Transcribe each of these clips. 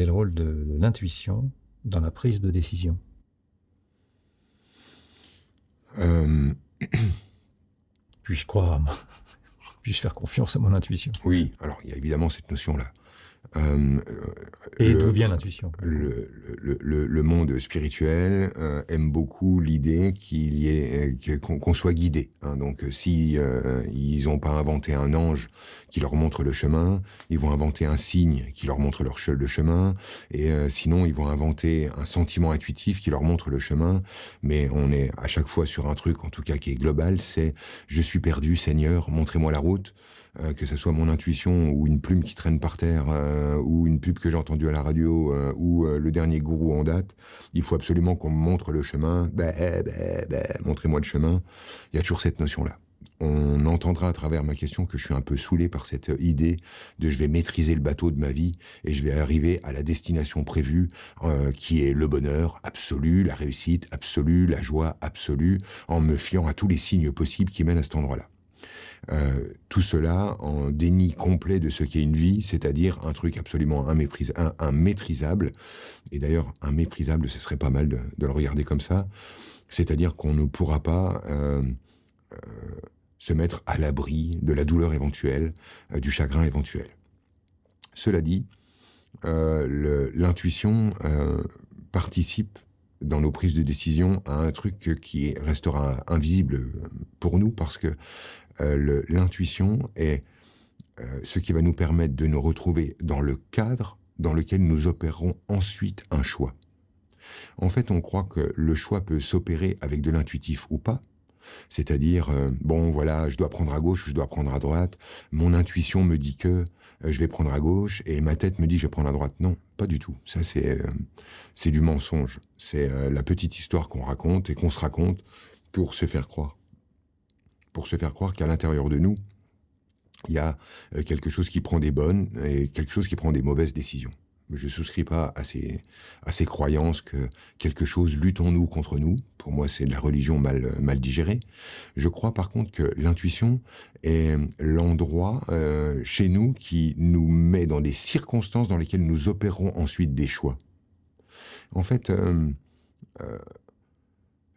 quel est le rôle de l'intuition dans la prise de décision? Euh... Puis-je croire Puis-je faire confiance à mon intuition? Oui, alors il y a évidemment cette notion-là. Euh, et d'où vient l'intuition? le, le, le, monde spirituel euh, aime beaucoup l'idée qu'il y ait euh, qu'on soit guidé. Hein. Donc, si ils n'ont pas inventé un ange qui leur montre le chemin, ils vont inventer un signe qui leur montre leur le chemin. Et sinon, ils vont inventer un sentiment intuitif qui leur montre le chemin. Mais on est à chaque fois sur un truc, en tout cas qui est global. C'est je suis perdu, Seigneur, montrez-moi la route. Euh, que ce soit mon intuition ou une plume qui traîne par terre euh, ou une pub que j'ai entendue à la radio euh, ou le dernier gourou en date, il faut absolument qu'on me montre le chemin. Bah, bah, bah, montrez-moi le chemin. Il y a toujours cette notion-là. On entendra à travers ma question que je suis un peu saoulé par cette idée de je vais maîtriser le bateau de ma vie et je vais arriver à la destination prévue qui est le bonheur absolu, la réussite absolue, la joie absolue, en me fiant à tous les signes possibles qui mènent à cet endroit-là. Euh, tout cela en déni complet de ce qu'est une vie, c'est-à-dire un truc absolument immaîtrisable. Et d'ailleurs, un méprisable, ce serait pas mal de, le regarder comme ça. C'est-à-dire qu'on ne pourra pas euh, euh, se mettre à l'abri de la douleur éventuelle, du chagrin éventuel. Cela dit, l'intuition participe dans nos prises de décision à un truc qui restera invisible pour nous parce que euh, l'intuition est euh, ce qui va nous permettre de nous retrouver dans le cadre dans lequel nous opérerons ensuite un choix. En fait, on croit que le choix peut s'opérer avec de l'intuitif ou pas. C'est-à-dire, euh, bon, voilà, je dois prendre à gauche je dois prendre à droite. Mon intuition me dit que je vais prendre à gauche et ma tête me dit je vais prendre à droite. Non, pas du tout. Ça, c'est c'est du mensonge. C'est la petite histoire qu'on raconte et qu'on se raconte pour se faire croire pour se faire croire qu'à l'intérieur de nous, il y a euh, quelque chose qui prend des bonnes et quelque chose qui prend des mauvaises décisions. Je ne souscris pas à ces, à ces croyances que quelque chose lutte en nous contre nous. Pour moi, c'est de la religion mal, mal digérée. Je crois par contre que l'intuition est l'endroit euh, chez nous qui nous met dans des circonstances dans lesquelles nous opérons ensuite des choix. En fait, euh,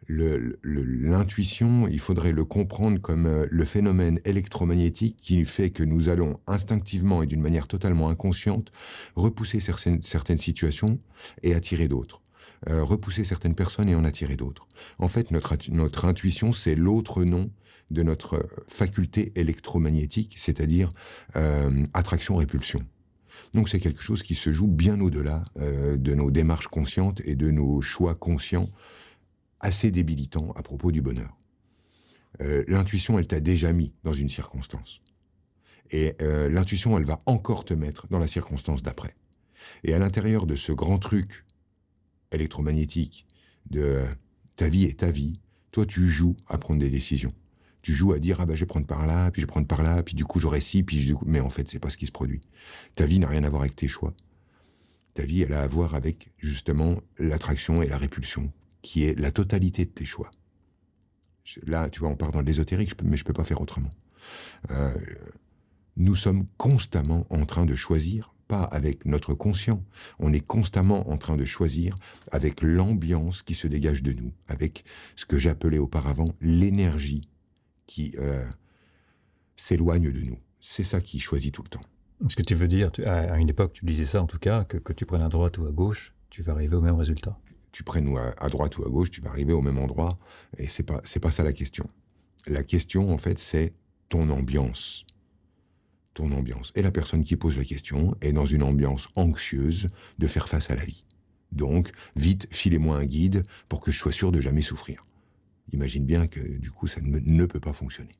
l'intuition, il faudrait le comprendre comme euh, le phénomène électromagnétique qui fait que nous allons instinctivement et d'une manière totalement inconsciente repousser certaines, certaines situations et attirer d'autres. Euh, repousser certaines personnes et en attirer d'autres. En fait, notre, notre intuition, c'est l'autre nom de notre faculté électromagnétique, c'est-à-dire euh, attraction-répulsion. Donc c'est quelque chose qui se joue bien au-delà de nos démarches conscientes et de nos choix conscients assez débilitant à propos du bonheur. Euh, l'intuition, elle t'a déjà mis dans une circonstance. Et euh, l'intuition, elle va encore te mettre dans la circonstance d'après. Et à l'intérieur de ce grand truc électromagnétique de ta vie et ta vie, toi, tu joues à prendre des décisions. Tu joues à dire ah ben je vais prendre par là, puis je vais prendre par là, puis du coup j'aurai ci, puis du coup... mais en fait c'est pas ce qui se produit. Ta vie n'a rien à voir avec tes choix. Ta vie elle a à voir avec justement l'attraction et la répulsion qui est la totalité de tes choix. Là, tu vois, on part dans l'ésotérique, mais je peux pas faire autrement. Euh, nous sommes constamment en train de choisir, pas avec notre conscient, on est constamment en train de choisir avec l'ambiance qui se dégage de nous, avec ce que j'appelais auparavant l'énergie qui euh, s'éloigne de nous. C'est ça qui choisit tout le temps. Ce que tu veux dire, à une époque, tu disais ça en tout cas, que, que tu prennes à droite ou à gauche, tu vas arriver au même résultat tu prennes à, droite ou à gauche, tu vas arriver au même endroit. Et c'est pas, c'est pas ça la question. La question, en fait, c'est ton ambiance. Ton ambiance. Et la personne qui pose la question est dans une ambiance anxieuse de faire face à la vie. Donc, vite, filez-moi un guide pour que je sois sûr de jamais souffrir. Imagine bien que, du coup, ça ne peut pas fonctionner.